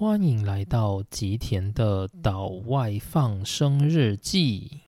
欢迎来到吉田的岛外放生日记。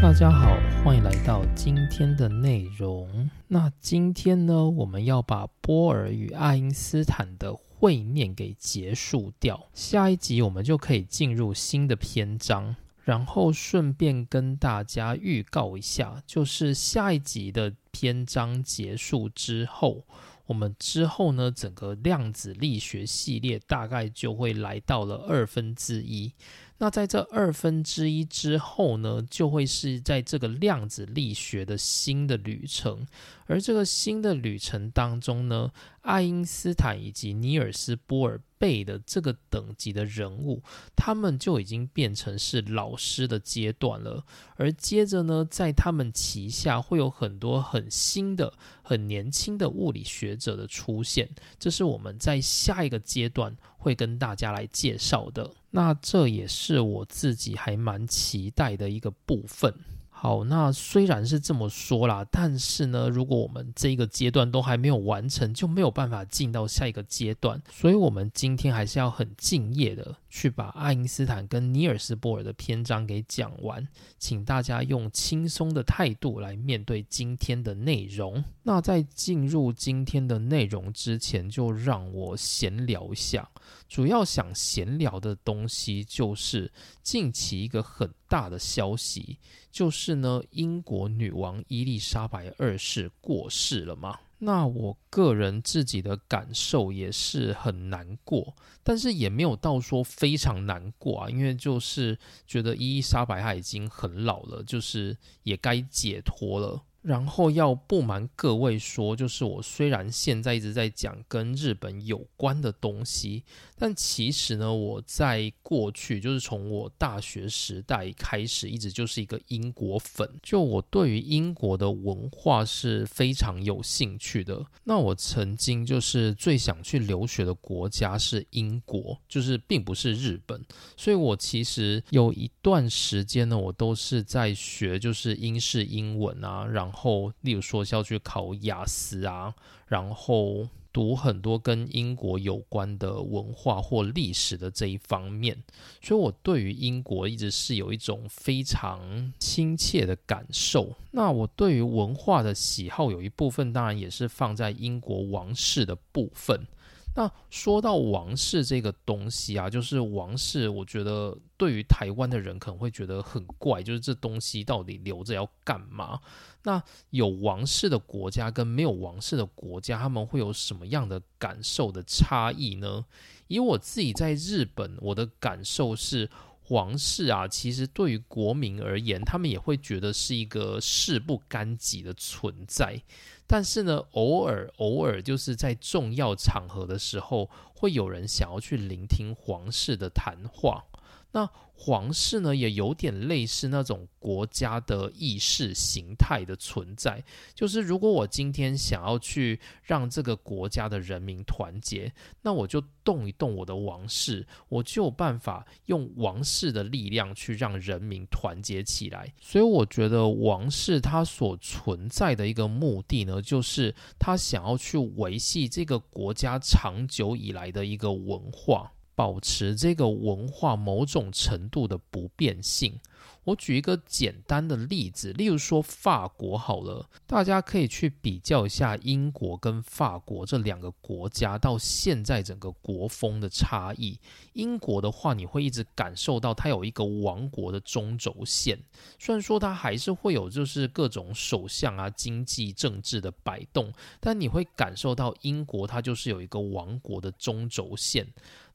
大家好，欢迎来到今天的内容。那今天呢，我们要把波尔与爱因斯坦的会面给结束掉。下一集我们就可以进入新的篇章。然后顺便跟大家预告一下，就是下一集的篇章结束之后，我们之后呢，整个量子力学系列大概就会来到了二分之一。那在这二分之一之后呢，就会是在这个量子力学的新的旅程。而这个新的旅程当中呢，爱因斯坦以及尼尔斯波尔贝的这个等级的人物，他们就已经变成是老师的阶段了。而接着呢，在他们旗下会有很多很新的、很年轻的物理学者的出现，这是我们在下一个阶段会跟大家来介绍的。那这也是我自己还蛮期待的一个部分。好，那虽然是这么说啦，但是呢，如果我们这一个阶段都还没有完成，就没有办法进到下一个阶段。所以，我们今天还是要很敬业的去把爱因斯坦跟尼尔斯波尔的篇章给讲完。请大家用轻松的态度来面对今天的内容。那在进入今天的内容之前，就让我闲聊一下。主要想闲聊的东西就是近期一个很大的消息，就是呢，英国女王伊丽莎白二世过世了嘛。那我个人自己的感受也是很难过，但是也没有到说非常难过啊，因为就是觉得伊丽莎白她已经很老了，就是也该解脱了。然后要不瞒各位说，就是我虽然现在一直在讲跟日本有关的东西，但其实呢，我在过去就是从我大学时代开始，一直就是一个英国粉。就我对于英国的文化是非常有兴趣的。那我曾经就是最想去留学的国家是英国，就是并不是日本。所以我其实有一段时间呢，我都是在学就是英式英文啊，然后，例如说是要去考雅思啊，然后读很多跟英国有关的文化或历史的这一方面，所以我对于英国一直是有一种非常亲切的感受。那我对于文化的喜好有一部分，当然也是放在英国王室的部分。那说到王室这个东西啊，就是王室，我觉得对于台湾的人可能会觉得很怪，就是这东西到底留着要干嘛？那有王室的国家跟没有王室的国家，他们会有什么样的感受的差异呢？以我自己在日本，我的感受是，王室啊，其实对于国民而言，他们也会觉得是一个事不干己的存在。但是呢，偶尔偶尔就是在重要场合的时候，会有人想要去聆听皇室的谈话。那皇室呢，也有点类似那种国家的意识形态的存在。就是如果我今天想要去让这个国家的人民团结，那我就动一动我的王室，我就有办法用王室的力量去让人民团结起来。所以我觉得王室它所存在的一个目的呢，就是他想要去维系这个国家长久以来的一个文化。保持这个文化某种程度的不变性。我举一个简单的例子，例如说法国好了，大家可以去比较一下英国跟法国这两个国家到现在整个国风的差异。英国的话，你会一直感受到它有一个王国的中轴线，虽然说它还是会有就是各种首相啊、经济政治的摆动，但你会感受到英国它就是有一个王国的中轴线。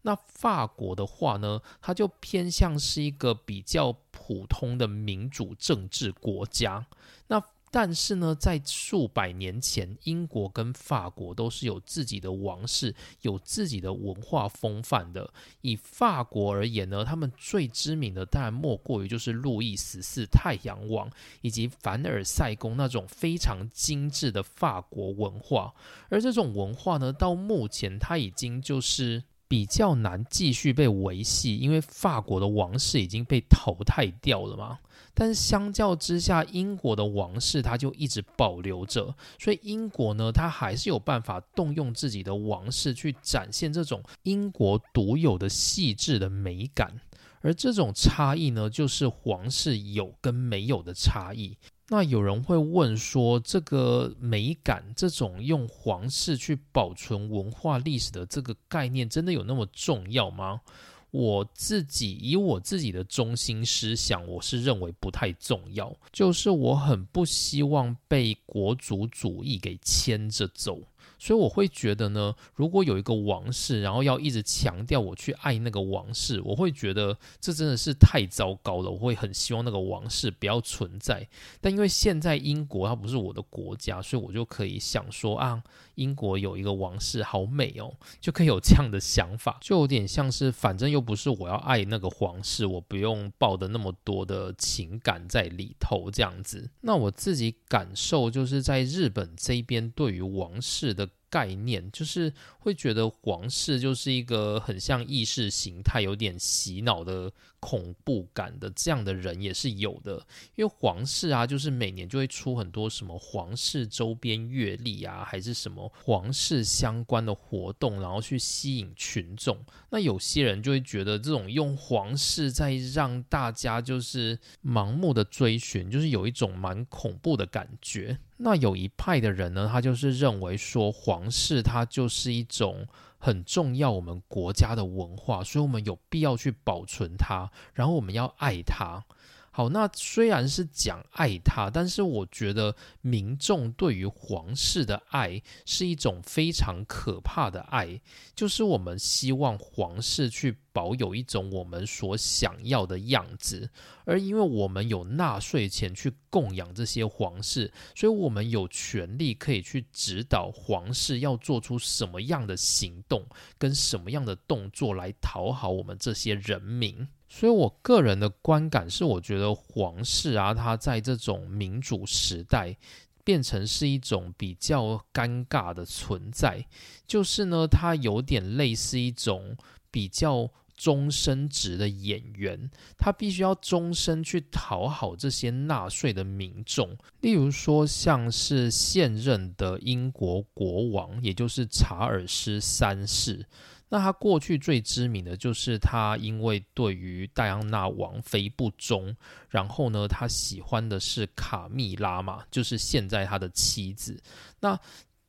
那法国的话呢，它就偏向是一个比较普通的民主政治国家。那但是呢，在数百年前，英国跟法国都是有自己的王室，有自己的文化风范的。以法国而言呢，他们最知名的当然莫过于就是路易十四太阳王以及凡尔赛宫那种非常精致的法国文化。而这种文化呢，到目前它已经就是。比较难继续被维系，因为法国的王室已经被淘汰掉了嘛。但是相较之下，英国的王室它就一直保留着，所以英国呢，它还是有办法动用自己的王室去展现这种英国独有的细致的美感。而这种差异呢，就是皇室有跟没有的差异。那有人会问说，这个美感，这种用皇室去保存文化历史的这个概念，真的有那么重要吗？我自己以我自己的中心思想，我是认为不太重要。就是我很不希望被国族主义给牵着走。所以我会觉得呢，如果有一个王室，然后要一直强调我去爱那个王室，我会觉得这真的是太糟糕了。我会很希望那个王室不要存在。但因为现在英国它不是我的国家，所以我就可以想说啊，英国有一个王室好美哦，就可以有这样的想法，就有点像是反正又不是我要爱那个皇室，我不用抱的那么多的情感在里头这样子。那我自己感受就是在日本这边对于王室的。概念就是会觉得皇室就是一个很像意识形态、有点洗脑的恐怖感的这样的人也是有的，因为皇室啊，就是每年就会出很多什么皇室周边阅历啊，还是什么皇室相关的活动，然后去吸引群众。那有些人就会觉得这种用皇室在让大家就是盲目的追寻，就是有一种蛮恐怖的感觉。那有一派的人呢，他就是认为说皇室它就是一种很重要我们国家的文化，所以我们有必要去保存它，然后我们要爱它。好，那虽然是讲爱他，但是我觉得民众对于皇室的爱是一种非常可怕的爱，就是我们希望皇室去保有一种我们所想要的样子，而因为我们有纳税钱去供养这些皇室，所以我们有权利可以去指导皇室要做出什么样的行动跟什么样的动作来讨好我们这些人民。所以，我个人的观感是，我觉得皇室啊，它在这种民主时代变成是一种比较尴尬的存在。就是呢，它有点类似一种比较终身职的演员，他必须要终身去讨好这些纳税的民众。例如说，像是现任的英国国王，也就是查尔斯三世。那他过去最知名的就是他因为对于戴安娜王妃不忠，然后呢，他喜欢的是卡蜜拉嘛，就是现在他的妻子。那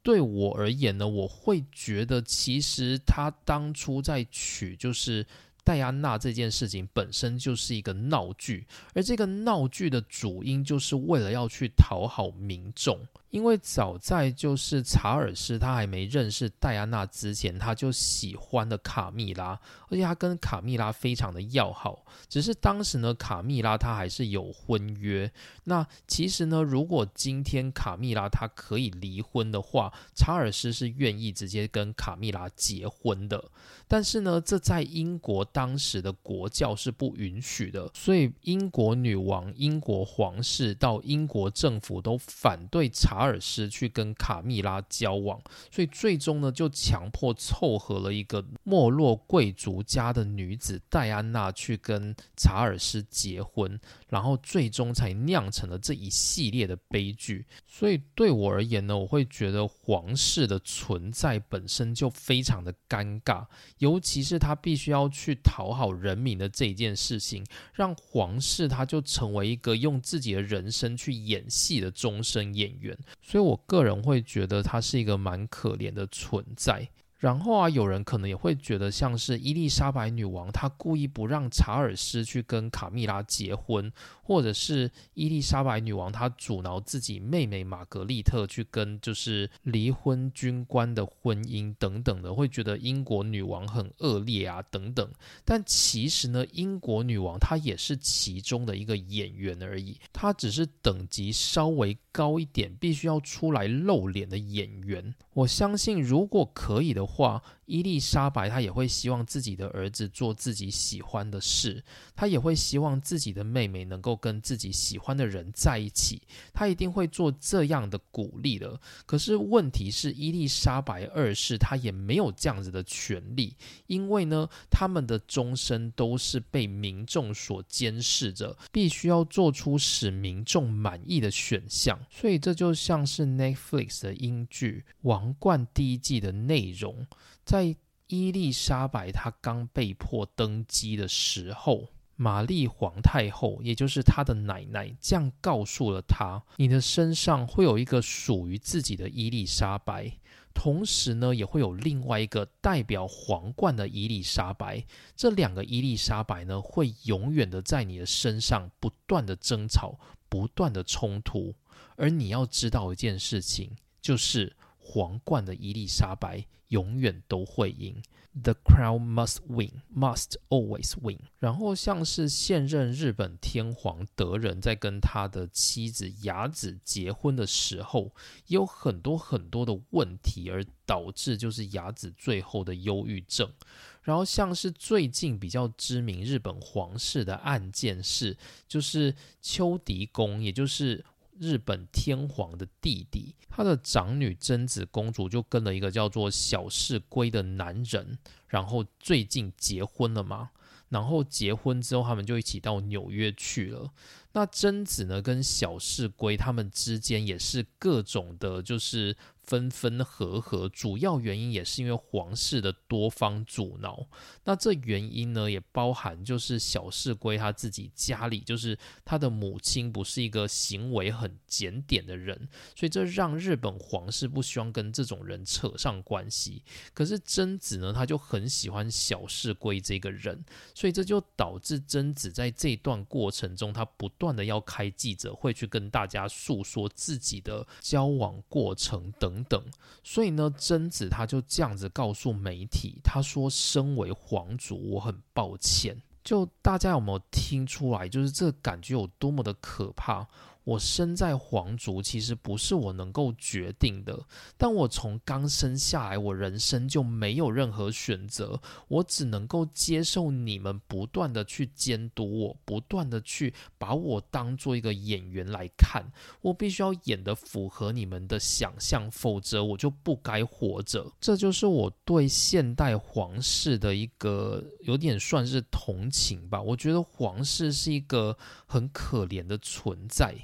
对我而言呢，我会觉得其实他当初在娶就是戴安娜这件事情本身就是一个闹剧，而这个闹剧的主因就是为了要去讨好民众。因为早在就是查尔斯他还没认识戴安娜之前，他就喜欢的卡蜜拉，而且他跟卡蜜拉非常的要好。只是当时呢，卡蜜拉他还是有婚约。那其实呢，如果今天卡蜜拉他可以离婚的话，查尔斯是愿意直接跟卡蜜拉结婚的。但是呢，这在英国当时的国教是不允许的，所以英国女王、英国皇室到英国政府都反对查。尔斯去跟卡蜜拉交往，所以最终呢，就强迫凑合了一个没落贵族家的女子戴安娜去跟查尔斯结婚，然后最终才酿成了这一系列的悲剧。所以对我而言呢，我会觉得皇室的存在本身就非常的尴尬，尤其是他必须要去讨好人民的这一件事情，让皇室他就成为一个用自己的人生去演戏的终身演员。所以，我个人会觉得他是一个蛮可怜的存在。然后啊，有人可能也会觉得，像是伊丽莎白女王，她故意不让查尔斯去跟卡蜜拉结婚，或者是伊丽莎白女王她阻挠自己妹妹玛格丽特去跟就是离婚军官的婚姻等等的，会觉得英国女王很恶劣啊等等。但其实呢，英国女王她也是其中的一个演员而已，她只是等级稍微高一点，必须要出来露脸的演员。我相信，如果可以的。话伊丽莎白她也会希望自己的儿子做自己喜欢的事，她也会希望自己的妹妹能够跟自己喜欢的人在一起，她一定会做这样的鼓励的。可是问题是，伊丽莎白二世她也没有这样子的权利，因为呢，他们的终身都是被民众所监视着，必须要做出使民众满意的选项。所以这就像是 Netflix 的英剧《王冠》第一季的内容。在伊丽莎白她刚被迫登基的时候，玛丽皇太后，也就是她的奶奶，这样告诉了她：“你的身上会有一个属于自己的伊丽莎白，同时呢，也会有另外一个代表皇冠的伊丽莎白。这两个伊丽莎白呢，会永远的在你的身上不断的争吵，不断的冲突。而你要知道一件事情，就是皇冠的伊丽莎白。”永远都会赢，The crown must win, must always win。然后像是现任日本天皇德仁在跟他的妻子雅子结婚的时候，有很多很多的问题，而导致就是雅子最后的忧郁症。然后像是最近比较知名日本皇室的案件是，就是秋迪宫，也就是。日本天皇的弟弟，他的长女贞子公主就跟了一个叫做小室圭的男人，然后最近结婚了嘛。然后结婚之后，他们就一起到纽约去了。那贞子呢，跟小室圭他们之间也是各种的，就是。分分合合，主要原因也是因为皇室的多方阻挠。那这原因呢，也包含就是小世圭他自己家里，就是他的母亲不是一个行为很检点的人，所以这让日本皇室不希望跟这种人扯上关系。可是贞子呢，他就很喜欢小世圭这个人，所以这就导致贞子在这段过程中，他不断的要开记者会去跟大家诉说自己的交往过程等。等，所以呢，贞子他就这样子告诉媒体，他说：“身为皇族，我很抱歉。”就大家有没有听出来？就是这感觉有多么的可怕？我生在皇族，其实不是我能够决定的。但我从刚生下来，我人生就没有任何选择，我只能够接受你们不断的去监督我，不断的去把我当做一个演员来看。我必须要演的符合你们的想象，否则我就不该活着。这就是我对现代皇室的一个有点算是同情吧。我觉得皇室是一个很可怜的存在。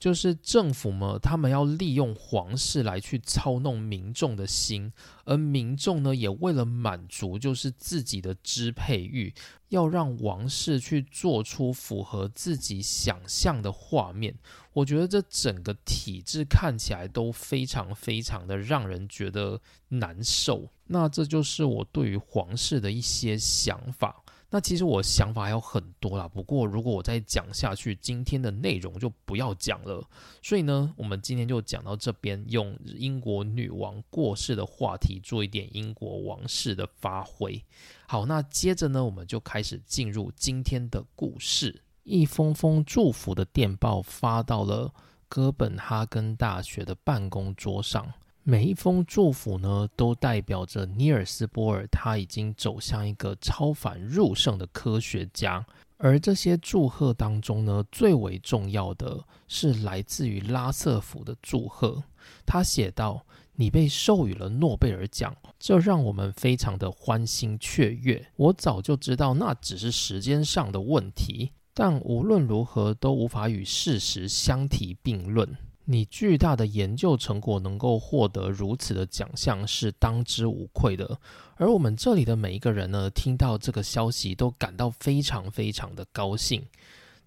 就是政府嘛，他们要利用皇室来去操弄民众的心，而民众呢，也为了满足就是自己的支配欲，要让王室去做出符合自己想象的画面。我觉得这整个体制看起来都非常非常的让人觉得难受。那这就是我对于皇室的一些想法。那其实我想法还有很多啦，不过如果我再讲下去，今天的内容就不要讲了。所以呢，我们今天就讲到这边，用英国女王过世的话题做一点英国王室的发挥。好，那接着呢，我们就开始进入今天的故事。一封封祝福的电报发到了哥本哈根大学的办公桌上。每一封祝福呢，都代表着尼尔斯波尔他已经走向一个超凡入圣的科学家。而这些祝贺当中呢，最为重要的是来自于拉瑟福的祝贺。他写道：“你被授予了诺贝尔奖，这让我们非常的欢欣雀跃。我早就知道那只是时间上的问题，但无论如何都无法与事实相提并论。”你巨大的研究成果能够获得如此的奖项是当之无愧的，而我们这里的每一个人呢，听到这个消息都感到非常非常的高兴。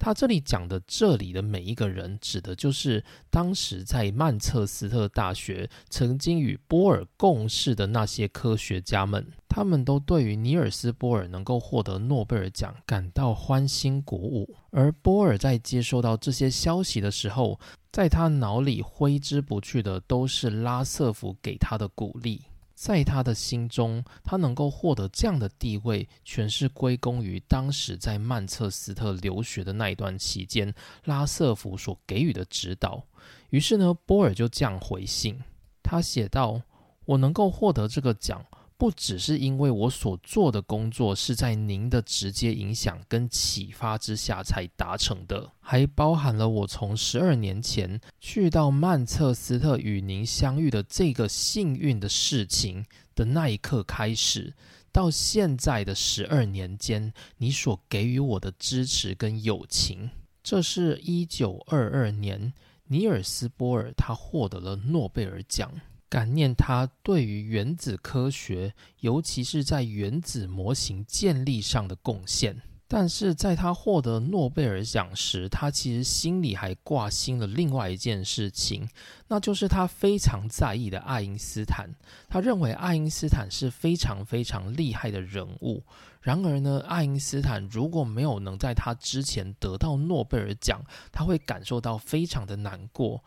他这里讲的这里的每一个人，指的就是当时在曼彻斯特大学曾经与波尔共事的那些科学家们，他们都对于尼尔斯·波尔能够获得诺贝尔奖感到欢欣鼓舞。而波尔在接收到这些消息的时候，在他脑里挥之不去的都是拉瑟夫给他的鼓励。在他的心中，他能够获得这样的地位，全是归功于当时在曼彻斯特留学的那一段期间，拉瑟福所给予的指导。于是呢，波尔就这样回信，他写道：“我能够获得这个奖，不只是因为我所做的工作是在您的直接影响跟启发之下才达成的，还包含了我从十二年前去到曼彻斯特与您相遇的这个幸运的事情的那一刻开始，到现在的十二年间，你所给予我的支持跟友情。这是一九二二年，尼尔斯·波尔他获得了诺贝尔奖。感念他对于原子科学，尤其是在原子模型建立上的贡献。但是在他获得诺贝尔奖时，他其实心里还挂心了另外一件事情，那就是他非常在意的爱因斯坦。他认为爱因斯坦是非常非常厉害的人物。然而呢，爱因斯坦如果没有能在他之前得到诺贝尔奖，他会感受到非常的难过。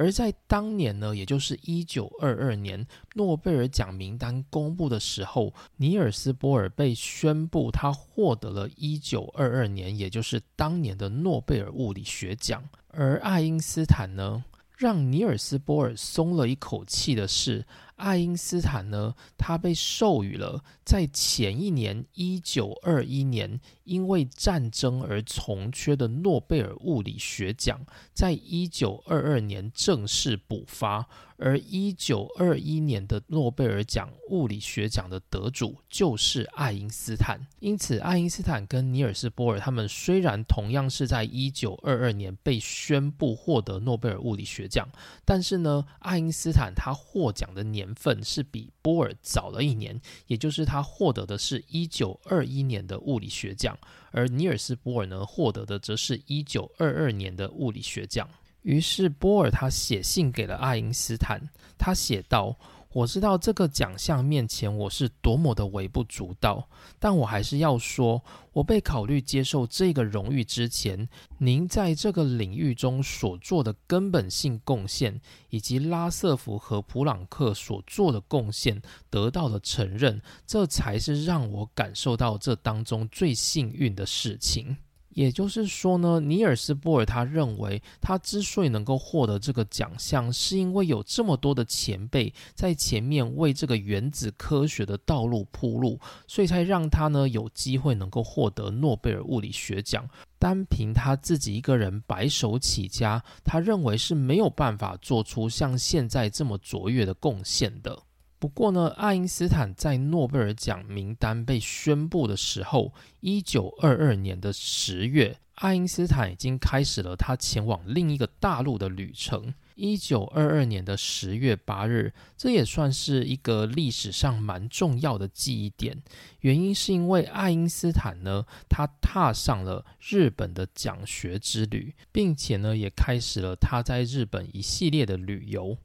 而在当年呢，也就是一九二二年，诺贝尔奖名单公布的时候，尼尔斯·波尔被宣布他获得了一九二二年，也就是当年的诺贝尔物理学奖。而爱因斯坦呢，让尼尔斯·波尔松了一口气的是。爱因斯坦呢，他被授予了在前一年一九二一年因为战争而从缺的诺贝尔物理学奖，在一九二二年正式补发。而一九二一年的诺贝尔奖物理学奖的得主就是爱因斯坦。因此，爱因斯坦跟尼尔斯·波尔他们虽然同样是在一九二二年被宣布获得诺贝尔物理学奖，但是呢，爱因斯坦他获奖的年。份是比波尔早了一年，也就是他获得的是一九二一年的物理学奖，而尼尔斯·波尔呢获得的则是一九二二年的物理学奖。于是波尔他写信给了爱因斯坦，他写道。我知道这个奖项面前我是多么的微不足道，但我还是要说，我被考虑接受这个荣誉之前，您在这个领域中所做的根本性贡献，以及拉瑟福和普朗克所做的贡献得到了承认，这才是让我感受到这当中最幸运的事情。也就是说呢，尼尔斯·波尔他认为，他之所以能够获得这个奖项，是因为有这么多的前辈在前面为这个原子科学的道路铺路，所以才让他呢有机会能够获得诺贝尔物理学奖。单凭他自己一个人白手起家，他认为是没有办法做出像现在这么卓越的贡献的。不过呢，爱因斯坦在诺贝尔奖名单被宣布的时候，一九二二年的十月，爱因斯坦已经开始了他前往另一个大陆的旅程。一九二二年的十月八日，这也算是一个历史上蛮重要的记忆点。原因是因为爱因斯坦呢，他踏上了日本的讲学之旅，并且呢，也开始了他在日本一系列的旅游。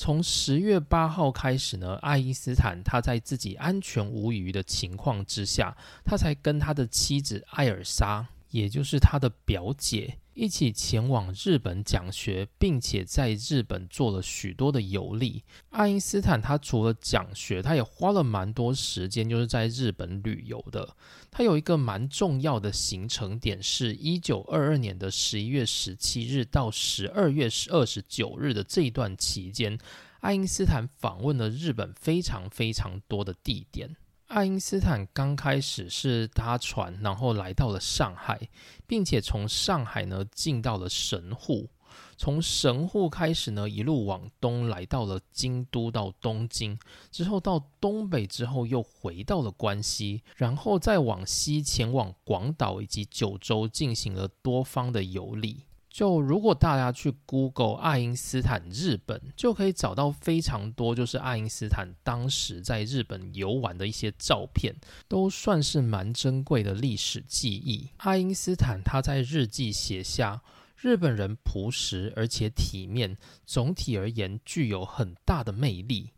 从十月八号开始呢，爱因斯坦他在自己安全无虞的情况之下，他才跟他的妻子艾尔莎，也就是他的表姐，一起前往日本讲学，并且在日本做了许多的游历。爱因斯坦他除了讲学，他也花了蛮多时间，就是在日本旅游的。他有一个蛮重要的行程点，是一九二二年的十一月十七日到十二月二十九日的这一段期间，爱因斯坦访问了日本非常非常多的地点。爱因斯坦刚开始是搭船，然后来到了上海，并且从上海呢进到了神户。从神户开始呢，一路往东来到了京都到东京，之后到东北之后又回到了关西，然后再往西前往广岛以及九州进行了多方的游历。就如果大家去 Google 爱因斯坦日本，就可以找到非常多就是爱因斯坦当时在日本游玩的一些照片，都算是蛮珍贵的历史记忆。爱因斯坦他在日记写下。日本人朴实而且体面，总体而言具有很大的魅力。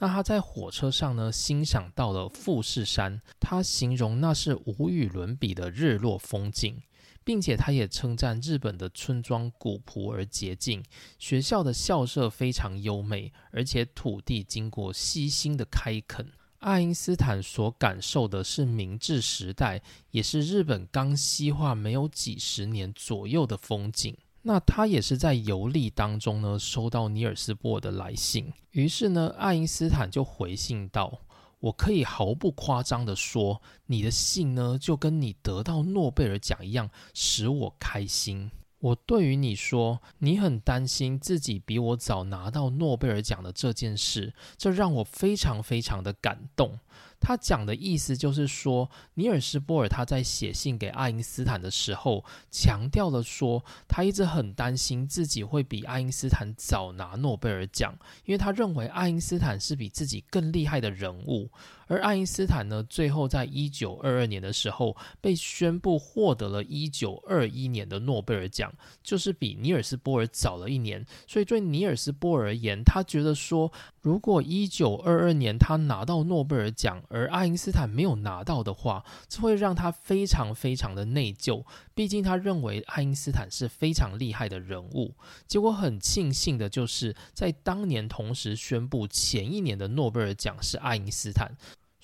那他在火车上呢，欣赏到了富士山，他形容那是无与伦比的日落风景，并且他也称赞日本的村庄古朴而洁净，学校的校舍非常优美，而且土地经过悉心的开垦。爱因斯坦所感受的是明治时代，也是日本刚西化没有几十年左右的风景。那他也是在游历当中呢，收到尼尔斯波尔的来信，于是呢，爱因斯坦就回信道：“我可以毫不夸张的说，你的信呢，就跟你得到诺贝尔奖一样，使我开心。我对于你说，你很担心自己比我早拿到诺贝尔奖的这件事，这让我非常非常的感动。他讲的意思就是说，尼尔斯波尔他在写信给爱因斯坦的时候，强调了说，他一直很担心自己会比爱因斯坦早拿诺贝尔奖，因为他认为爱因斯坦是比自己更厉害的人物。而爱因斯坦呢，最后在一九二二年的时候被宣布获得了一九二一年的诺贝尔奖，就是比尼尔斯波尔早了一年。所以对尼尔斯波尔而言，他觉得说，如果一九二二年他拿到诺贝尔奖，而爱因斯坦没有拿到的话，这会让他非常非常的内疚。毕竟他认为爱因斯坦是非常厉害的人物。结果很庆幸的就是在当年同时宣布前一年的诺贝尔奖是爱因斯坦。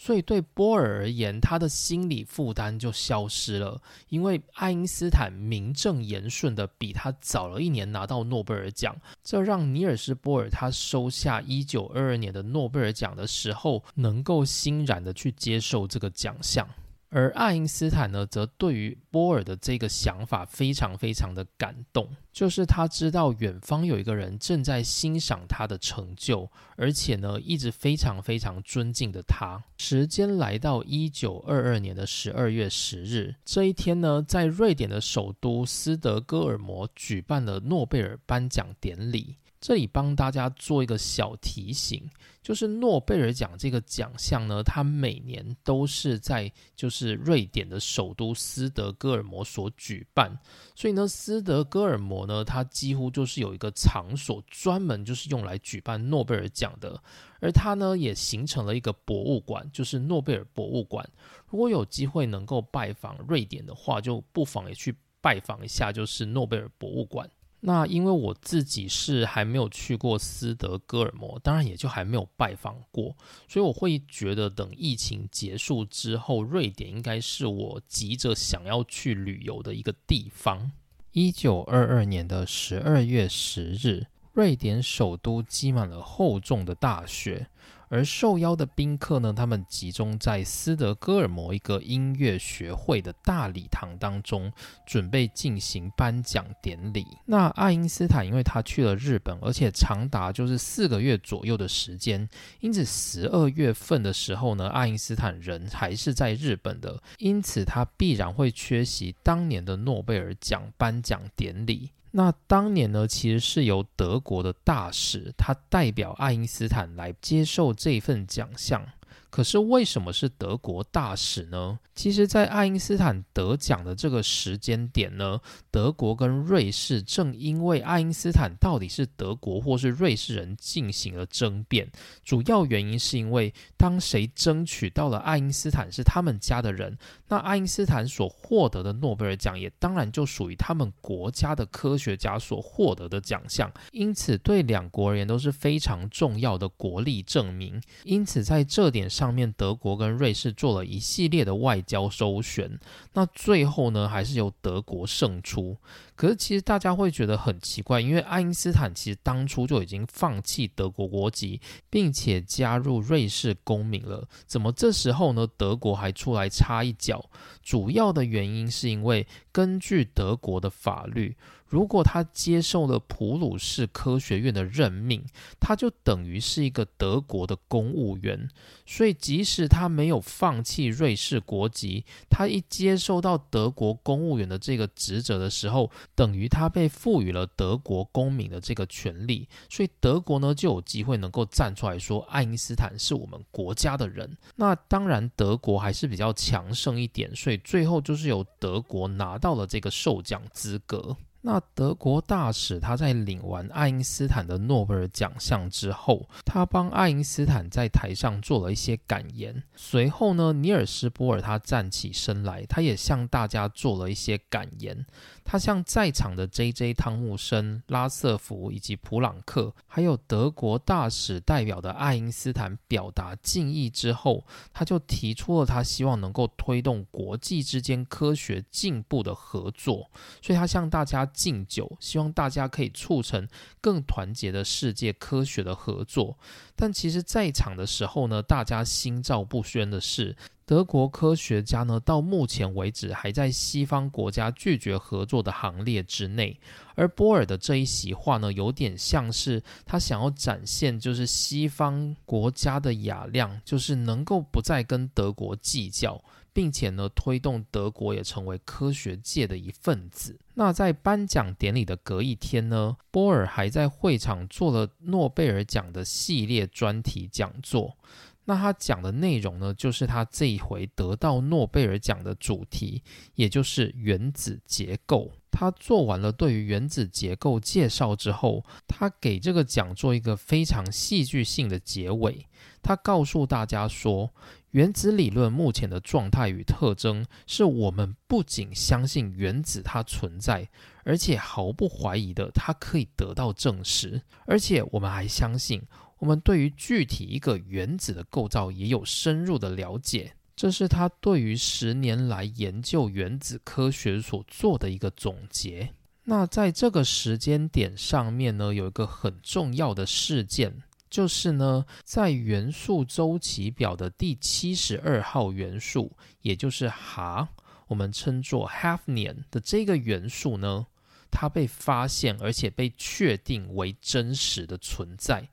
所以对波尔而言，他的心理负担就消失了，因为爱因斯坦名正言顺的比他早了一年拿到诺贝尔奖，这让尼尔斯波尔他收下一九二二年的诺贝尔奖的时候，能够欣然的去接受这个奖项。而爱因斯坦呢，则对于波尔的这个想法非常非常的感动，就是他知道远方有一个人正在欣赏他的成就，而且呢，一直非常非常尊敬的他。时间来到一九二二年的十二月十日，这一天呢，在瑞典的首都斯德哥尔摩举办了诺贝尔颁奖典礼。这里帮大家做一个小提醒，就是诺贝尔奖这个奖项呢，它每年都是在就是瑞典的首都斯德哥尔摩所举办，所以呢，斯德哥尔摩呢，它几乎就是有一个场所专门就是用来举办诺贝尔奖的，而它呢也形成了一个博物馆，就是诺贝尔博物馆。如果有机会能够拜访瑞典的话，就不妨也去拜访一下，就是诺贝尔博物馆。那因为我自己是还没有去过斯德哥尔摩，当然也就还没有拜访过，所以我会觉得等疫情结束之后，瑞典应该是我急着想要去旅游的一个地方。一九二二年的十二月十日，瑞典首都积满了厚重的大雪。而受邀的宾客呢，他们集中在斯德哥尔摩一个音乐学会的大礼堂当中，准备进行颁奖典礼。那爱因斯坦因为他去了日本，而且长达就是四个月左右的时间，因此十二月份的时候呢，爱因斯坦人还是在日本的，因此他必然会缺席当年的诺贝尔奖颁奖典礼。那当年呢，其实是由德国的大使，他代表爱因斯坦来接受这份奖项。可是为什么是德国大使呢？其实，在爱因斯坦得奖的这个时间点呢，德国跟瑞士正因为爱因斯坦到底是德国或是瑞士人进行了争辩。主要原因是因为，当谁争取到了爱因斯坦是他们家的人，那爱因斯坦所获得的诺贝尔奖也当然就属于他们国家的科学家所获得的奖项。因此，对两国而言都是非常重要的国力证明。因此，在这点。上上面德国跟瑞士做了一系列的外交周旋，那最后呢还是由德国胜出。可是其实大家会觉得很奇怪，因为爱因斯坦其实当初就已经放弃德国国籍，并且加入瑞士公民了，怎么这时候呢德国还出来插一脚？主要的原因是因为根据德国的法律。如果他接受了普鲁士科学院的任命，他就等于是一个德国的公务员。所以，即使他没有放弃瑞士国籍，他一接受到德国公务员的这个职责的时候，等于他被赋予了德国公民的这个权利。所以，德国呢就有机会能够站出来说，爱因斯坦是我们国家的人。那当然，德国还是比较强盛一点，所以最后就是由德国拿到了这个授奖资格。那德国大使他在领完爱因斯坦的诺贝尔奖项之后，他帮爱因斯坦在台上做了一些感言。随后呢，尼尔斯波尔他站起身来，他也向大家做了一些感言。他向在场的 J.J. 汤姆森、拉瑟福以及普朗克，还有德国大使代表的爱因斯坦表达敬意之后，他就提出了他希望能够推动国际之间科学进步的合作。所以他向大家。敬酒，希望大家可以促成更团结的世界科学的合作。但其实，在场的时候呢，大家心照不宣的是。德国科学家呢，到目前为止还在西方国家拒绝合作的行列之内。而波尔的这一席话呢，有点像是他想要展现，就是西方国家的雅量，就是能够不再跟德国计较，并且呢，推动德国也成为科学界的一份子。那在颁奖典礼的隔一天呢，波尔还在会场做了诺贝尔奖的系列专题讲座。那他讲的内容呢，就是他这一回得到诺贝尔奖的主题，也就是原子结构。他做完了对于原子结构介绍之后，他给这个讲座一个非常戏剧性的结尾。他告诉大家说，原子理论目前的状态与特征，是我们不仅相信原子它存在，而且毫不怀疑的它可以得到证实，而且我们还相信。我们对于具体一个原子的构造也有深入的了解，这是他对于十年来研究原子科学所做的一个总结。那在这个时间点上面呢，有一个很重要的事件，就是呢，在元素周期表的第七十二号元素，也就是哈，我们称作 Hafnium 的这个元素呢，它被发现而且被确定为真实的存在。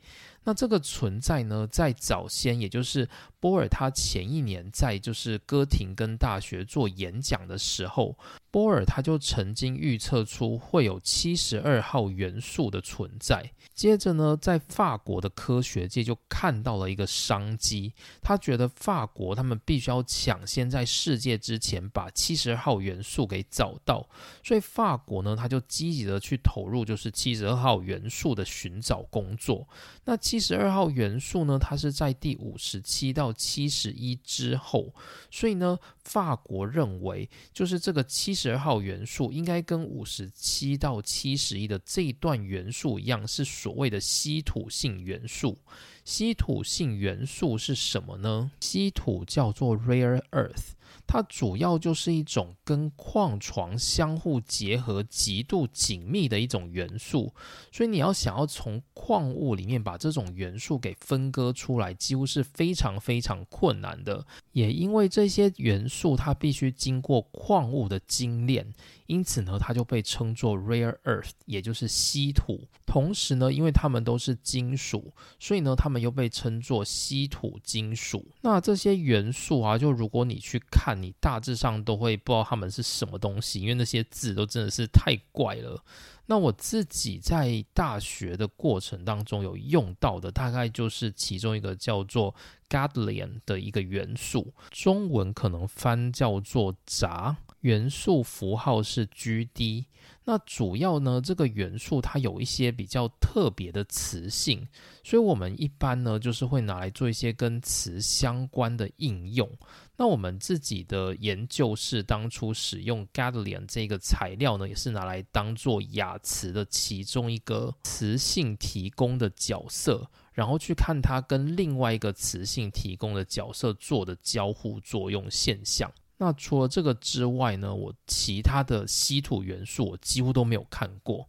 那这个存在呢，在早先，也就是波尔他前一年在就是哥廷根大学做演讲的时候。波尔他就曾经预测出会有七十二号元素的存在。接着呢，在法国的科学界就看到了一个商机，他觉得法国他们必须要抢先在世界之前把七十二号元素给找到，所以法国呢，他就积极的去投入就是七十二号元素的寻找工作。那七十二号元素呢，它是在第五十七到七十一之后，所以呢，法国认为就是这个七十。二号元素应该跟五十七到七十一的这一段元素一样，是所谓的稀土性元素。稀土性元素是什么呢？稀土叫做 rare earth。它主要就是一种跟矿床相互结合、极度紧密的一种元素，所以你要想要从矿物里面把这种元素给分割出来，几乎是非常非常困难的。也因为这些元素它必须经过矿物的精炼。因此呢，它就被称作 rare earth，也就是稀土。同时呢，因为它们都是金属，所以呢，它们又被称作稀土金属。那这些元素啊，就如果你去看，你大致上都会不知道它们是什么东西，因为那些字都真的是太怪了。那我自己在大学的过程当中有用到的，大概就是其中一个叫做 gadolin 的一个元素，中文可能翻叫做杂。元素符号是 Gd，那主要呢，这个元素它有一些比较特别的磁性，所以我们一般呢就是会拿来做一些跟磁相关的应用。那我们自己的研究是当初使用 g a d l i a n 这个材料呢，也是拿来当做亚磁的其中一个磁性提供的角色，然后去看它跟另外一个磁性提供的角色做的交互作用现象。那除了这个之外呢，我其他的稀土元素我几乎都没有看过。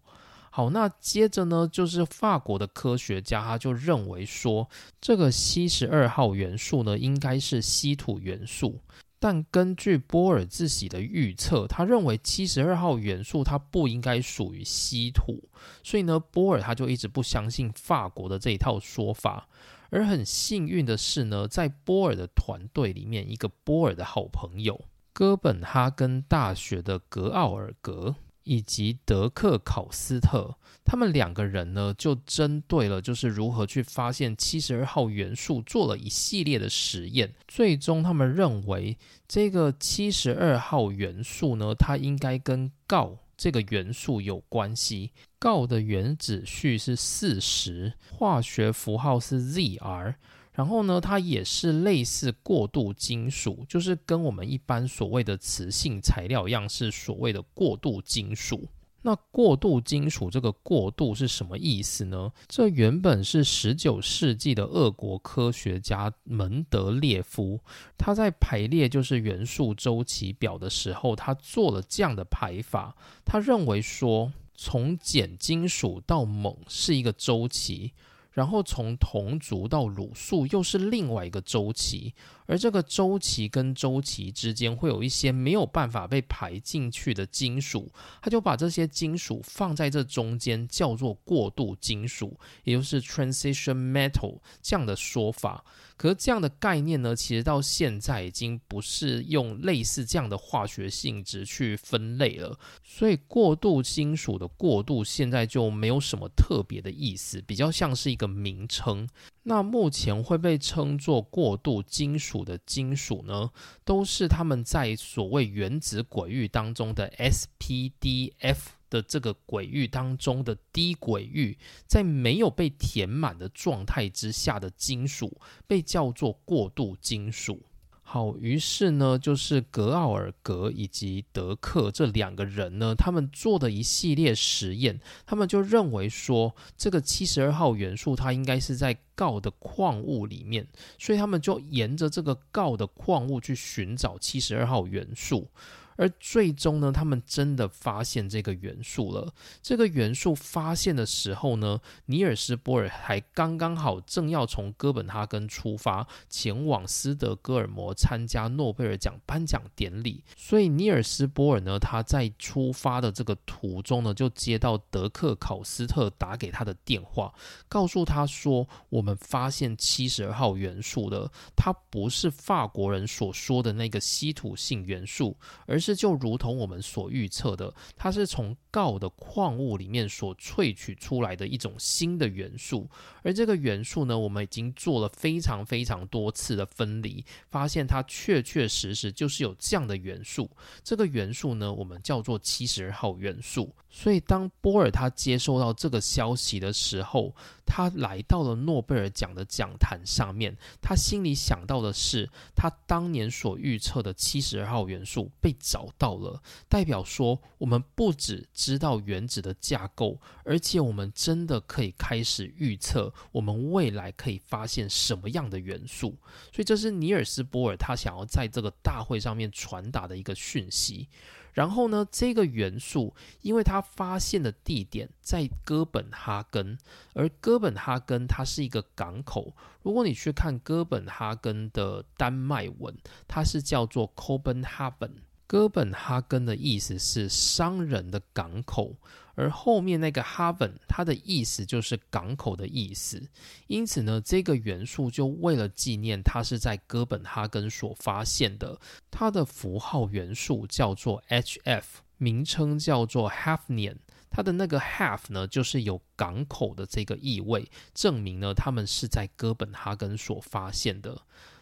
好，那接着呢，就是法国的科学家他就认为说，这个七十二号元素呢应该是稀土元素，但根据波尔自己的预测，他认为七十二号元素它不应该属于稀土，所以呢，波尔他就一直不相信法国的这一套说法。而很幸运的是呢，在波尔的团队里面，一个波尔的好朋友哥本哈根大学的格奥尔格以及德克考斯特，他们两个人呢，就针对了就是如何去发现七十二号元素做了一系列的实验，最终他们认为这个七十二号元素呢，它应该跟锆。这个元素有关系，锆的原子序是四十，化学符号是 Zr，然后呢，它也是类似过渡金属，就是跟我们一般所谓的磁性材料一样，是所谓的过渡金属。那过渡金属这个过渡是什么意思呢？这原本是十九世纪的俄国科学家门德列夫，他在排列就是元素周期表的时候，他做了这样的排法。他认为说，从碱金属到锰是一个周期。然后从铜族到卤素又是另外一个周期，而这个周期跟周期之间会有一些没有办法被排进去的金属，他就把这些金属放在这中间，叫做过渡金属，也就是 transition metal 这样的说法。可是这样的概念呢，其实到现在已经不是用类似这样的化学性质去分类了。所以过渡金属的过渡现在就没有什么特别的意思，比较像是一个名称。那目前会被称作过渡金属的金属呢，都是他们在所谓原子轨域当中的 SPDF。的这个轨域当中的低轨域，在没有被填满的状态之下的金属，被叫做过渡金属。好，于是呢，就是格奥尔格以及德克这两个人呢，他们做的一系列实验，他们就认为说，这个七十二号元素它应该是在锆的矿物里面，所以他们就沿着这个锆的矿物去寻找七十二号元素。而最终呢，他们真的发现这个元素了。这个元素发现的时候呢，尼尔斯波尔还刚刚好正要从哥本哈根出发，前往斯德哥尔摩参加诺贝尔奖颁奖典礼。所以尼尔斯波尔呢，他在出发的这个途中呢，就接到德克考斯特打给他的电话，告诉他说：“我们发现七十二号元素了，它不是法国人所说的那个稀土性元素，而”这就如同我们所预测的，它是从锆的矿物里面所萃取出来的一种新的元素。而这个元素呢，我们已经做了非常非常多次的分离，发现它确确实实就是有这样的元素。这个元素呢，我们叫做七十二号元素。所以，当波尔他接收到这个消息的时候，他来到了诺贝尔奖的讲坛上面，他心里想到的是，他当年所预测的七十二号元素被找到了，代表说，我们不只知道原子的架构，而且我们真的可以开始预测我们未来可以发现什么样的元素。所以，这是尼尔斯波尔他想要在这个大会上面传达的一个讯息。然后呢，这个元素，因为它发现的地点在哥本哈根，而哥本哈根它是一个港口。如果你去看哥本哈根的丹麦文，它是叫做 Copenhagen。哥本哈根的意思是商人的港口。而后面那个 haven，它的意思就是港口的意思。因此呢，这个元素就为了纪念它是在哥本哈根所发现的，它的符号元素叫做 Hf，名称叫做 Hafnian。它的那个 have 呢，就是有港口的这个意味，证明呢，他们是在哥本哈根所发现的。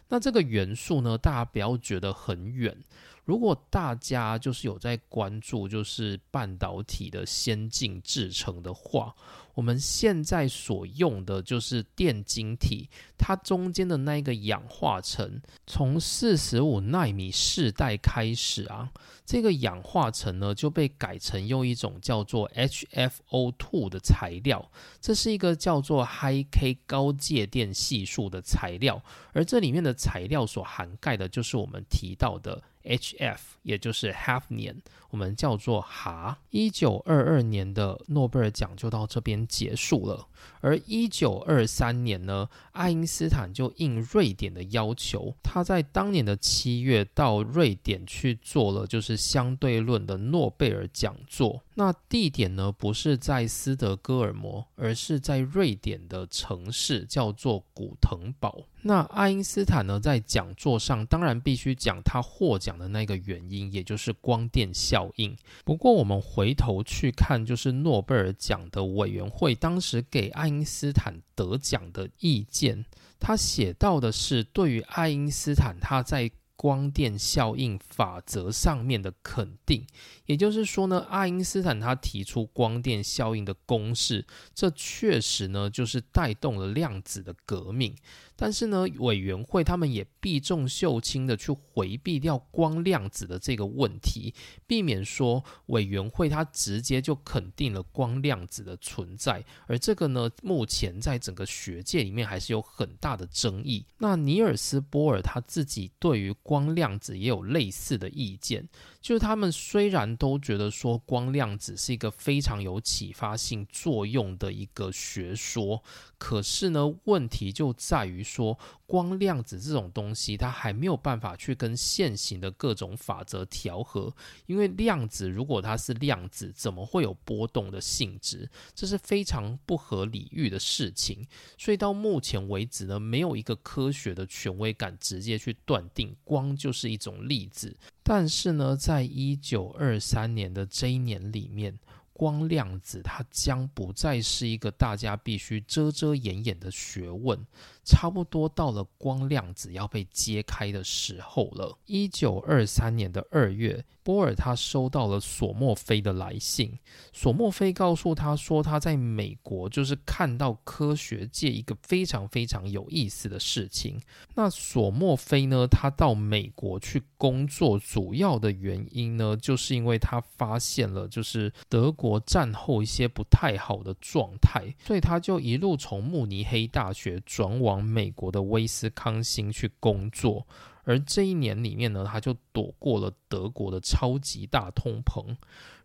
那这个元素呢，大家不要觉得很远。如果大家就是有在关注，就是半导体的先进制程的话，我们现在所用的就是电晶体，它中间的那一个氧化层，从四十五纳米世代开始啊，这个氧化层呢就被改成用一种叫做 HFO2 的材料，这是一个叫做 High K 高介电系数的材料，而这里面的材料所涵盖的就是我们提到的。H.F. 也就是 half 年我们叫做哈。一九二二年的诺贝尔奖就到这边结束了。而一九二三年呢，爱因斯坦就应瑞典的要求，他在当年的七月到瑞典去做了就是相对论的诺贝尔讲座。那地点呢不是在斯德哥尔摩，而是在瑞典的城市叫做古腾堡。那爱因斯坦呢在讲座上当然必须讲他获奖的那个原因，也就是光电效应。不过我们回头去看，就是诺贝尔奖的委员会当时给。爱因斯坦得奖的意见，他写到的是对于爱因斯坦他在光电效应法则上面的肯定。也就是说呢，爱因斯坦他提出光电效应的公式，这确实呢就是带动了量子的革命。但是呢，委员会他们也避重就轻的去回避掉光量子的这个问题，避免说委员会它直接就肯定了光量子的存在，而这个呢，目前在整个学界里面还是有很大的争议。那尼尔斯波尔他自己对于光量子也有类似的意见。就是他们虽然都觉得说光量子是一个非常有启发性作用的一个学说，可是呢，问题就在于说光量子这种东西，它还没有办法去跟现行的各种法则调和。因为量子如果它是量子，怎么会有波动的性质？这是非常不合理喻的事情。所以到目前为止呢，没有一个科学的权威敢直接去断定光就是一种粒子。但是呢，在一九二三年的这一年里面，光量子它将不再是一个大家必须遮遮掩掩的学问。差不多到了光量子要被揭开的时候了。一九二三年的二月，波尔他收到了索莫菲的来信。索莫菲告诉他说，他在美国就是看到科学界一个非常非常有意思的事情。那索莫菲呢，他到美国去工作，主要的原因呢，就是因为他发现了就是德国战后一些不太好的状态，所以他就一路从慕尼黑大学转往。往美国的威斯康星去工作，而这一年里面呢，他就躲过了德国的超级大通膨。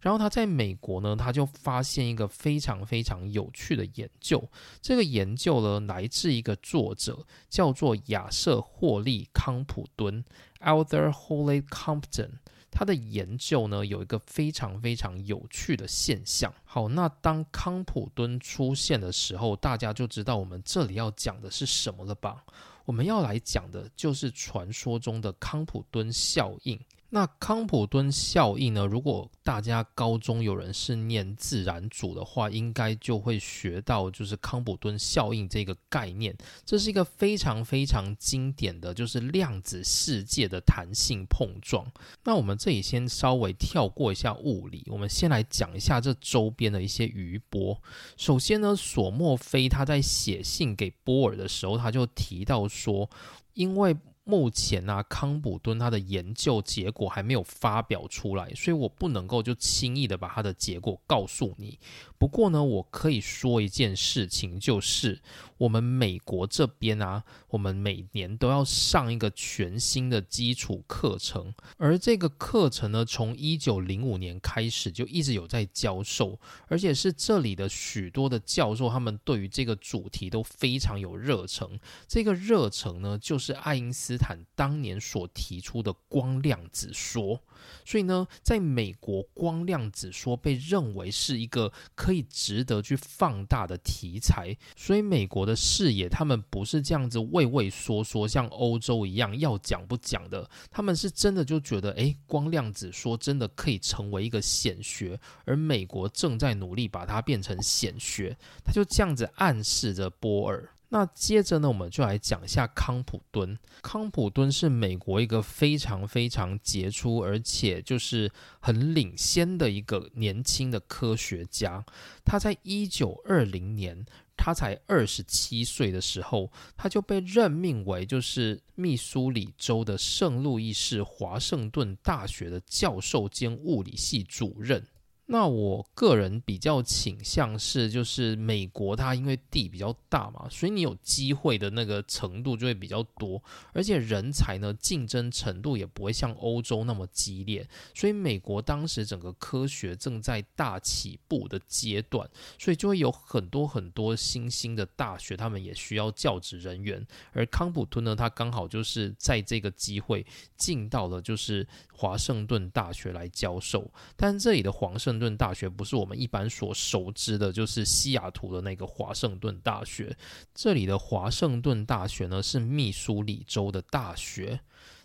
然后他在美国呢，他就发现一个非常非常有趣的研究。这个研究呢，来自一个作者，叫做亚瑟霍利康普敦 （Arthur Holly Compton）。他的研究呢，有一个非常非常有趣的现象。好，那当康普敦出现的时候，大家就知道我们这里要讲的是什么了吧？我们要来讲的就是传说中的康普敦效应。那康普敦效应呢？如果大家高中有人是念自然组的话，应该就会学到，就是康普敦效应这个概念。这是一个非常非常经典的就是量子世界的弹性碰撞。那我们这里先稍微跳过一下物理，我们先来讲一下这周边的一些余波。首先呢，索莫菲他在写信给波尔的时候，他就提到说，因为。目前呢，康普敦他的研究结果还没有发表出来，所以我不能够就轻易的把他的结果告诉你。不过呢，我可以说一件事情，就是我们美国这边啊，我们每年都要上一个全新的基础课程，而这个课程呢，从一九零五年开始就一直有在教授，而且是这里的许多的教授，他们对于这个主题都非常有热忱。这个热忱呢，就是爱因斯坦当年所提出的光量子说。所以呢，在美国，光量子说被认为是一个可以值得去放大的题材。所以美国的视野，他们不是这样子畏畏缩缩，像欧洲一样要讲不讲的。他们是真的就觉得，诶，光量子说真的可以成为一个显学，而美国正在努力把它变成显学。他就这样子暗示着波尔。那接着呢，我们就来讲一下康普敦。康普敦是美国一个非常非常杰出，而且就是很领先的一个年轻的科学家。他在一九二零年，他才二十七岁的时候，他就被任命为就是密苏里州的圣路易士华盛顿大学的教授兼物理系主任。那我个人比较倾向是，就是美国它因为地比较大嘛，所以你有机会的那个程度就会比较多，而且人才呢竞争程度也不会像欧洲那么激烈，所以美国当时整个科学正在大起步的阶段，所以就会有很多很多新兴的大学，他们也需要教职人员，而康普敦呢，他刚好就是在这个机会进到了就是华盛顿大学来教授，但这里的华盛顿大学不是我们一般所熟知的，就是西雅图的那个华盛顿大学。这里的华盛顿大学呢，是密苏里州的大学。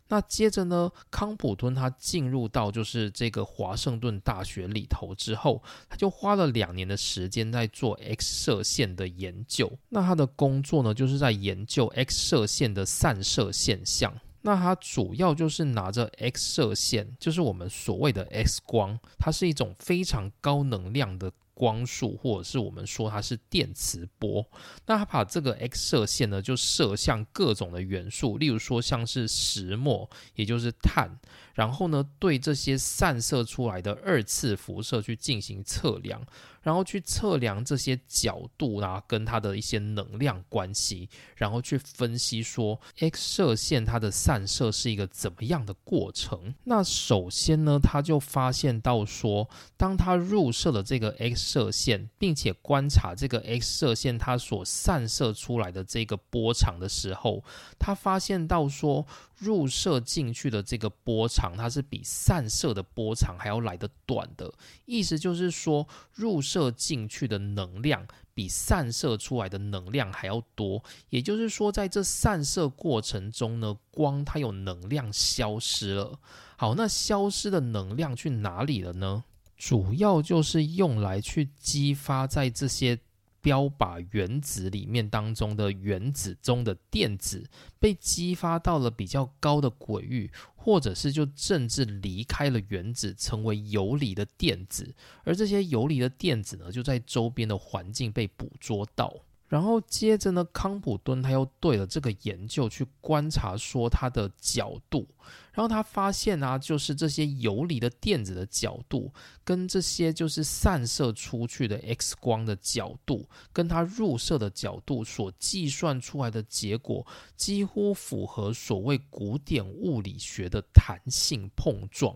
那接着呢，康普敦他进入到就是这个华盛顿大学里头之后，他就花了两年的时间在做 X 射线的研究。那他的工作呢，就是在研究 X 射线的散射现象。那它主要就是拿着 X 射线，就是我们所谓的 X 光，它是一种非常高能量的光束，或者是我们说它是电磁波。那它把这个 X 射线呢，就射向各种的元素，例如说像是石墨，也就是碳，然后呢，对这些散射出来的二次辐射去进行测量。然后去测量这些角度啊，跟它的一些能量关系，然后去分析说 X 射线它的散射是一个怎么样的过程。那首先呢，他就发现到说，当他入射了这个 X 射线，并且观察这个 X 射线它所散射出来的这个波长的时候，他发现到说。入射进去的这个波长，它是比散射的波长还要来得短的。意思就是说，入射进去的能量比散射出来的能量还要多。也就是说，在这散射过程中呢，光它有能量消失了。好，那消失的能量去哪里了呢？主要就是用来去激发在这些。标靶原子里面当中的原子中的电子被激发到了比较高的轨域，或者是就甚至离开了原子，成为游离的电子，而这些游离的电子呢，就在周边的环境被捕捉到。然后接着呢，康普敦他又对了这个研究去观察，说它的角度，然后他发现啊，就是这些游离的电子的角度，跟这些就是散射出去的 X 光的角度，跟它入射的角度所计算出来的结果，几乎符合所谓古典物理学的弹性碰撞。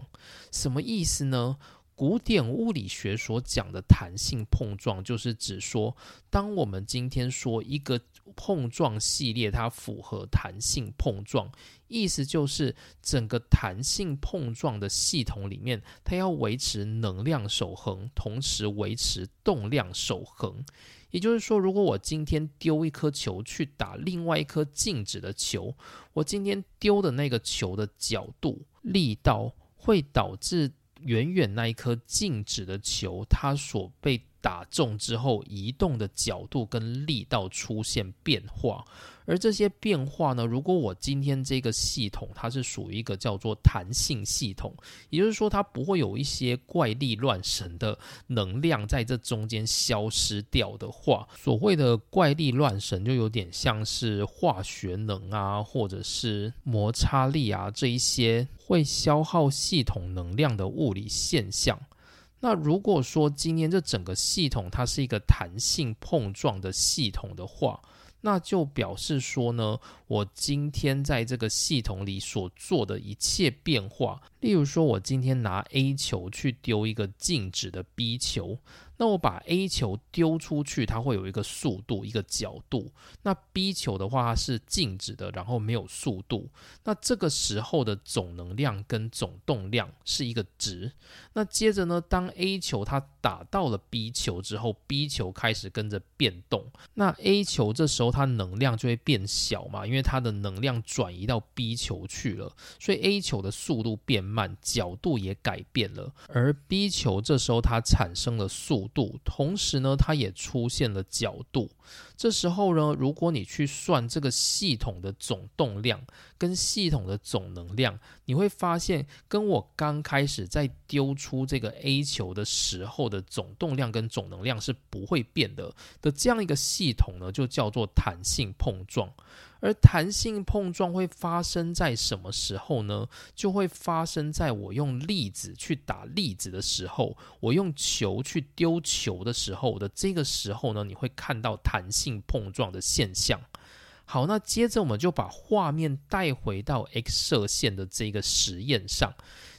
什么意思呢？古典物理学所讲的弹性碰撞，就是指说，当我们今天说一个碰撞系列它符合弹性碰撞，意思就是整个弹性碰撞的系统里面，它要维持能量守恒，同时维持动量守恒。也就是说，如果我今天丢一颗球去打另外一颗静止的球，我今天丢的那个球的角度、力道会导致。远远那一颗静止的球，它所被打中之后，移动的角度跟力道出现变化。而这些变化呢？如果我今天这个系统它是属于一个叫做弹性系统，也就是说它不会有一些怪力乱神的能量在这中间消失掉的话，所谓的怪力乱神就有点像是化学能啊，或者是摩擦力啊这一些会消耗系统能量的物理现象。那如果说今天这整个系统它是一个弹性碰撞的系统的话，那就表示说呢，我今天在这个系统里所做的一切变化，例如说，我今天拿 A 球去丢一个静止的 B 球。那我把 A 球丢出去，它会有一个速度，一个角度。那 B 球的话，是静止的，然后没有速度。那这个时候的总能量跟总动量是一个值。那接着呢，当 A 球它打到了 B 球之后，B 球开始跟着变动。那 A 球这时候它能量就会变小嘛，因为它的能量转移到 B 球去了，所以 A 球的速度变慢，角度也改变了。而 B 球这时候它产生了速。度，同时呢，它也出现了角度。这时候呢，如果你去算这个系统的总动量跟系统的总能量，你会发现跟我刚开始在丢出这个 A 球的时候的总动量跟总能量是不会变的的这样一个系统呢，就叫做弹性碰撞。而弹性碰撞会发生在什么时候呢？就会发生在我用粒子去打粒子的时候，我用球去丢球的时候的这个时候呢，你会看到弹性碰撞的现象。好，那接着我们就把画面带回到 X 射线的这个实验上。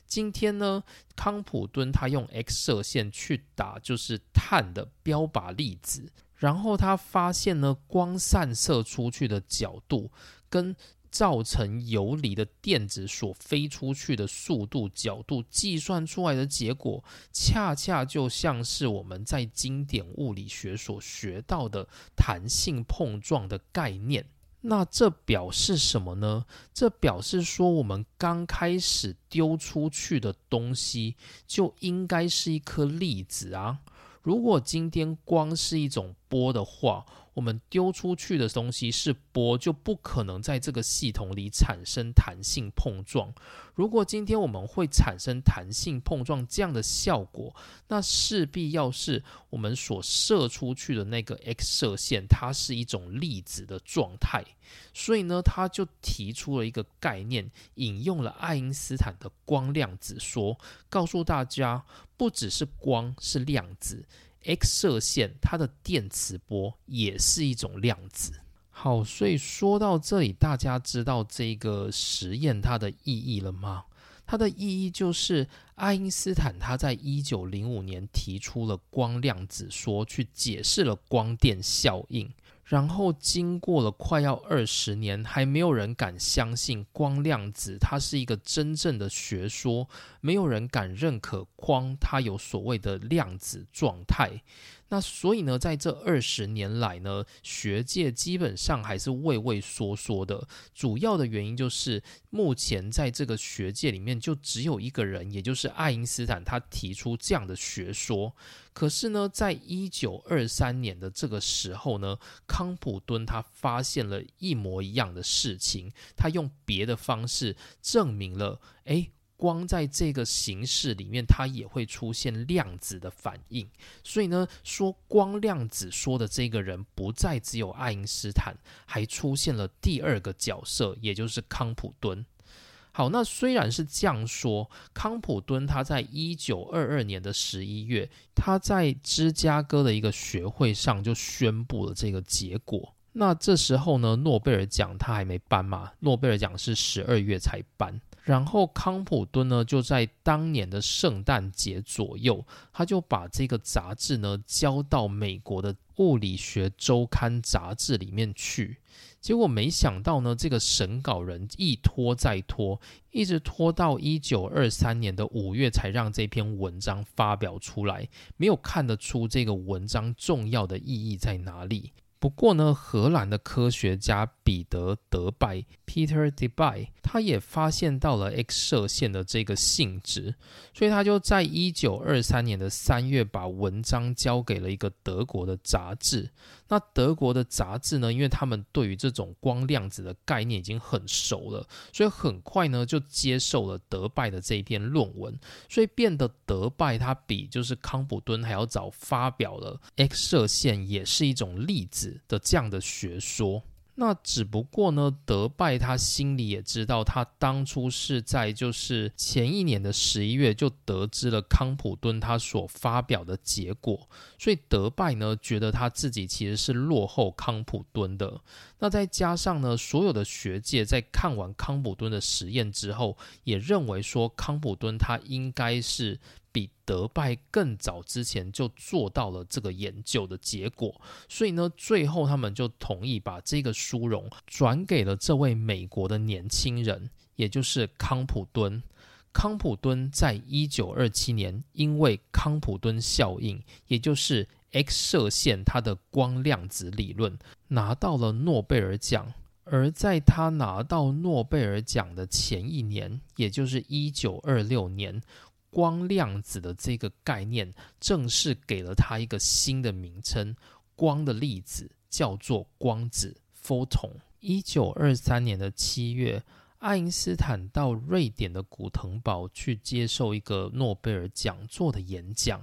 今天呢，康普敦他用 X 射线去打就是碳的标靶粒子。然后他发现呢，光散射出去的角度跟造成游离的电子所飞出去的速度角度计算出来的结果，恰恰就像是我们在经典物理学所学到的弹性碰撞的概念。那这表示什么呢？这表示说，我们刚开始丢出去的东西就应该是一颗粒子啊。如果今天光是一种波的话，我们丢出去的东西是波，就不可能在这个系统里产生弹性碰撞。如果今天我们会产生弹性碰撞这样的效果，那势必要是我们所射出去的那个 X 射线，它是一种粒子的状态。所以呢，他就提出了一个概念，引用了爱因斯坦的光量子说，告诉大家，不只是光是量子，X 射线它的电磁波也是一种量子。好，所以说到这里，大家知道这个实验它的意义了吗？它的意义就是，爱因斯坦他在一九零五年提出了光量子说，去解释了光电效应。然后经过了快要二十年，还没有人敢相信光量子它是一个真正的学说，没有人敢认可光它有所谓的量子状态。那所以呢，在这二十年来呢，学界基本上还是畏畏缩缩的。主要的原因就是，目前在这个学界里面，就只有一个人，也就是爱因斯坦，他提出这样的学说。可是呢，在一九二三年的这个时候呢，康普敦他发现了一模一样的事情，他用别的方式证明了，哎。光在这个形式里面，它也会出现量子的反应。所以呢，说光量子说的这个人不再只有爱因斯坦，还出现了第二个角色，也就是康普敦。好，那虽然是这样说，康普敦他在一九二二年的十一月，他在芝加哥的一个学会上就宣布了这个结果。那这时候呢，诺贝尔奖他还没颁嘛？诺贝尔奖是十二月才颁。然后康普敦呢，就在当年的圣诞节左右，他就把这个杂志呢交到美国的物理学周刊杂志里面去。结果没想到呢，这个审稿人一拖再拖，一直拖到一九二三年的五月才让这篇文章发表出来，没有看得出这个文章重要的意义在哪里。不过呢，荷兰的科学家彼得·德拜 （Peter d e b y 他也发现到了 X 射线的这个性质，所以他就在一九二三年的三月把文章交给了一个德国的杂志。那德国的杂志呢，因为他们对于这种光量子的概念已经很熟了，所以很快呢就接受了德拜的这一篇论文，所以变得德拜他比就是康普敦还要早发表了 X 射线也是一种粒子。的这样的学说，那只不过呢，德拜他心里也知道，他当初是在就是前一年的十一月就得知了康普敦他所发表的结果，所以德拜呢觉得他自己其实是落后康普敦的。那再加上呢，所有的学界在看完康普敦的实验之后，也认为说康普敦他应该是。比德拜更早之前就做到了这个研究的结果，所以呢，最后他们就同意把这个殊荣转给了这位美国的年轻人，也就是康普敦。康普敦在一九二七年，因为康普敦效应，也就是 X 射线它的光量子理论，拿到了诺贝尔奖。而在他拿到诺贝尔奖的前一年，也就是一九二六年。光量子的这个概念，正式给了它一个新的名称，光的粒子叫做光子 （photon）。一九二三年的七月，爱因斯坦到瑞典的古腾堡去接受一个诺贝尔讲座的演讲。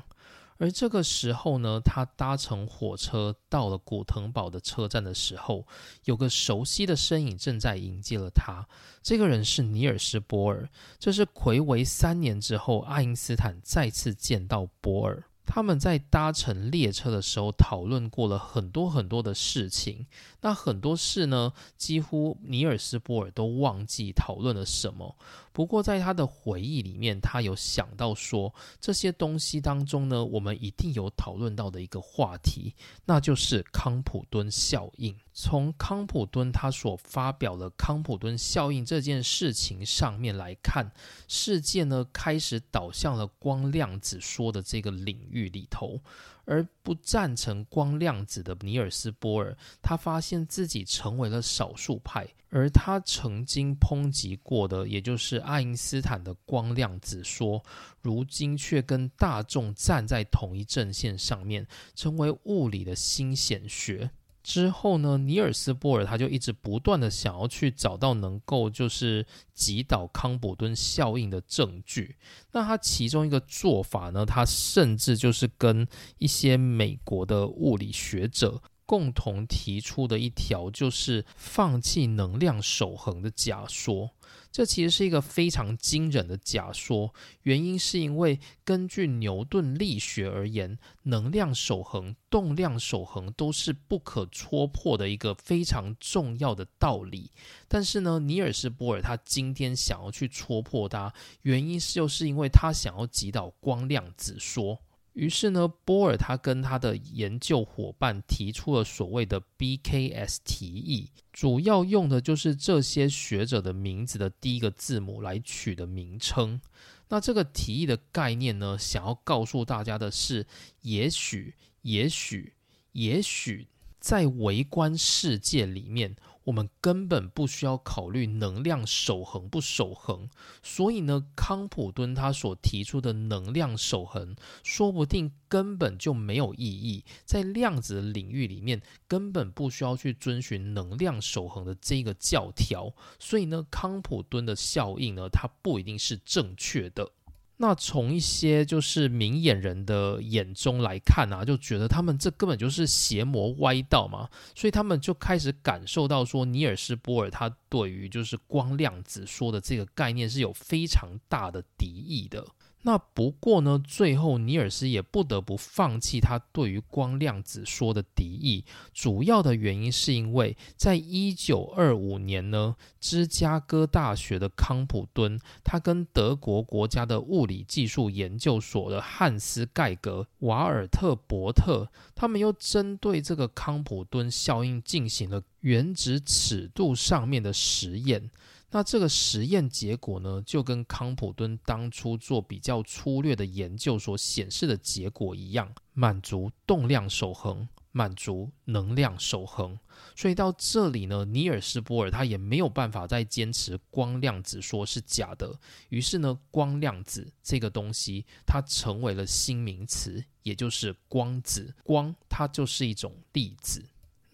而这个时候呢，他搭乘火车到了古腾堡的车站的时候，有个熟悉的身影正在迎接了他。这个人是尼尔斯·波尔。这是魁维三年之后，爱因斯坦再次见到波尔。他们在搭乘列车的时候讨论过了很多很多的事情。那很多事呢，几乎尼尔斯·波尔都忘记讨论了什么。不过，在他的回忆里面，他有想到说，这些东西当中呢，我们一定有讨论到的一个话题，那就是康普敦效应。从康普敦他所发表的康普敦效应这件事情上面来看，世界呢开始导向了光量子说的这个领域里头。而不赞成光量子的尼尔斯·波尔，他发现自己成为了少数派，而他曾经抨击过的，也就是爱因斯坦的光量子说，如今却跟大众站在同一阵线上面，成为物理的新显学。之后呢，尼尔斯·波尔他就一直不断的想要去找到能够就是击倒康普顿效应的证据。那他其中一个做法呢，他甚至就是跟一些美国的物理学者共同提出的一条，就是放弃能量守恒的假说。这其实是一个非常惊人的假说，原因是因为根据牛顿力学而言，能量守恒、动量守恒都是不可戳破的一个非常重要的道理。但是呢，尼尔斯·波尔他今天想要去戳破它，原因是就是因为他想要击倒光量子说。于是呢，波尔他跟他的研究伙伴提出了所谓的 BKS 提议，主要用的就是这些学者的名字的第一个字母来取的名称。那这个提议的概念呢，想要告诉大家的是，也许，也许，也许在微观世界里面。我们根本不需要考虑能量守恒不守恒，所以呢，康普敦他所提出的能量守恒，说不定根本就没有意义。在量子领域里面，根本不需要去遵循能量守恒的这个教条，所以呢，康普敦的效应呢，它不一定是正确的。那从一些就是明眼人的眼中来看啊，就觉得他们这根本就是邪魔歪道嘛，所以他们就开始感受到说，尼尔斯·波尔他对于就是光量子说的这个概念是有非常大的敌意的。那不过呢，最后尼尔斯也不得不放弃他对于光量子说的敌意，主要的原因是因为在一九二五年呢，芝加哥大学的康普敦，他跟德国国家的物理技术研究所的汉斯盖格、瓦尔特伯特，他们又针对这个康普敦效应进行了原子尺度上面的实验。那这个实验结果呢，就跟康普敦当初做比较粗略的研究所显示的结果一样，满足动量守恒，满足能量守恒。所以到这里呢，尼尔斯波尔他也没有办法再坚持光量子说是假的。于是呢，光量子这个东西它成为了新名词，也就是光子。光它就是一种粒子。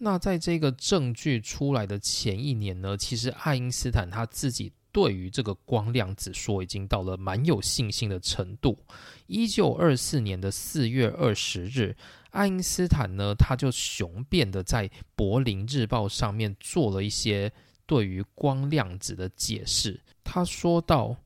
那在这个证据出来的前一年呢，其实爱因斯坦他自己对于这个光量子说已经到了蛮有信心的程度。一九二四年的四月二十日，爱因斯坦呢他就雄辩的在《柏林日报》上面做了一些对于光量子的解释。他说到，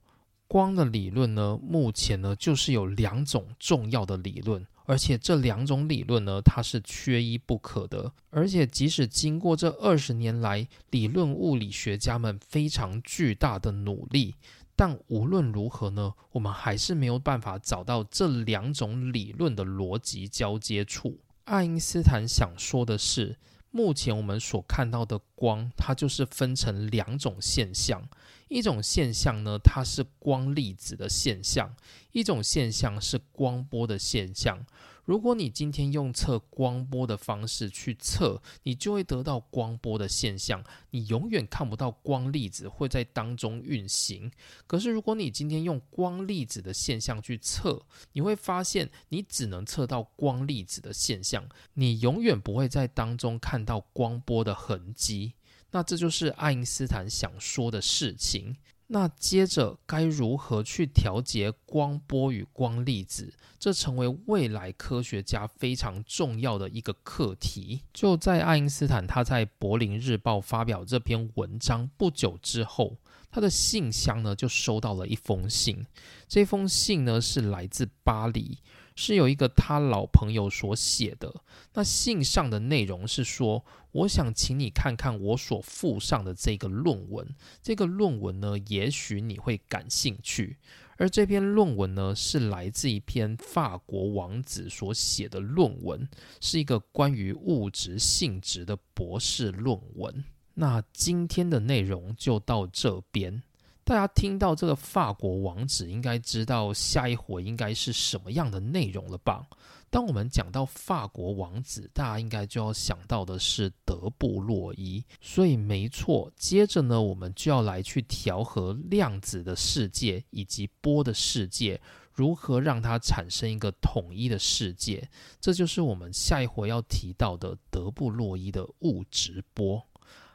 光的理论呢，目前呢就是有两种重要的理论。而且这两种理论呢，它是缺一不可的。而且即使经过这二十年来理论物理学家们非常巨大的努力，但无论如何呢，我们还是没有办法找到这两种理论的逻辑交接处。爱因斯坦想说的是，目前我们所看到的光，它就是分成两种现象。一种现象呢，它是光粒子的现象；一种现象是光波的现象。如果你今天用测光波的方式去测，你就会得到光波的现象，你永远看不到光粒子会在当中运行。可是如果你今天用光粒子的现象去测，你会发现你只能测到光粒子的现象，你永远不会在当中看到光波的痕迹。那这就是爱因斯坦想说的事情。那接着该如何去调节光波与光粒子？这成为未来科学家非常重要的一个课题。就在爱因斯坦他在《柏林日报》发表这篇文章不久之后，他的信箱呢就收到了一封信。这封信呢是来自巴黎。是有一个他老朋友所写的。那信上的内容是说：“我想请你看看我所附上的这个论文。这个论文呢，也许你会感兴趣。而这篇论文呢，是来自一篇法国王子所写的论文，是一个关于物质性质的博士论文。那今天的内容就到这边。”大家听到这个法国王子，应该知道下一回应该是什么样的内容了吧？当我们讲到法国王子，大家应该就要想到的是德布洛伊。所以没错，接着呢，我们就要来去调和量子的世界以及波的世界，如何让它产生一个统一的世界。这就是我们下一回要提到的德布洛伊的物质波。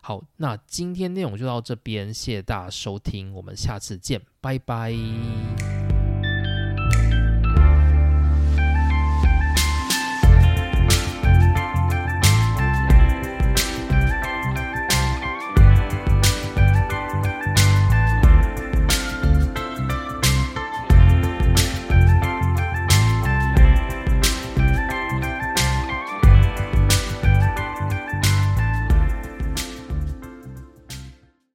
好，那今天内容就到这边，谢谢大家收听，我们下次见，拜拜。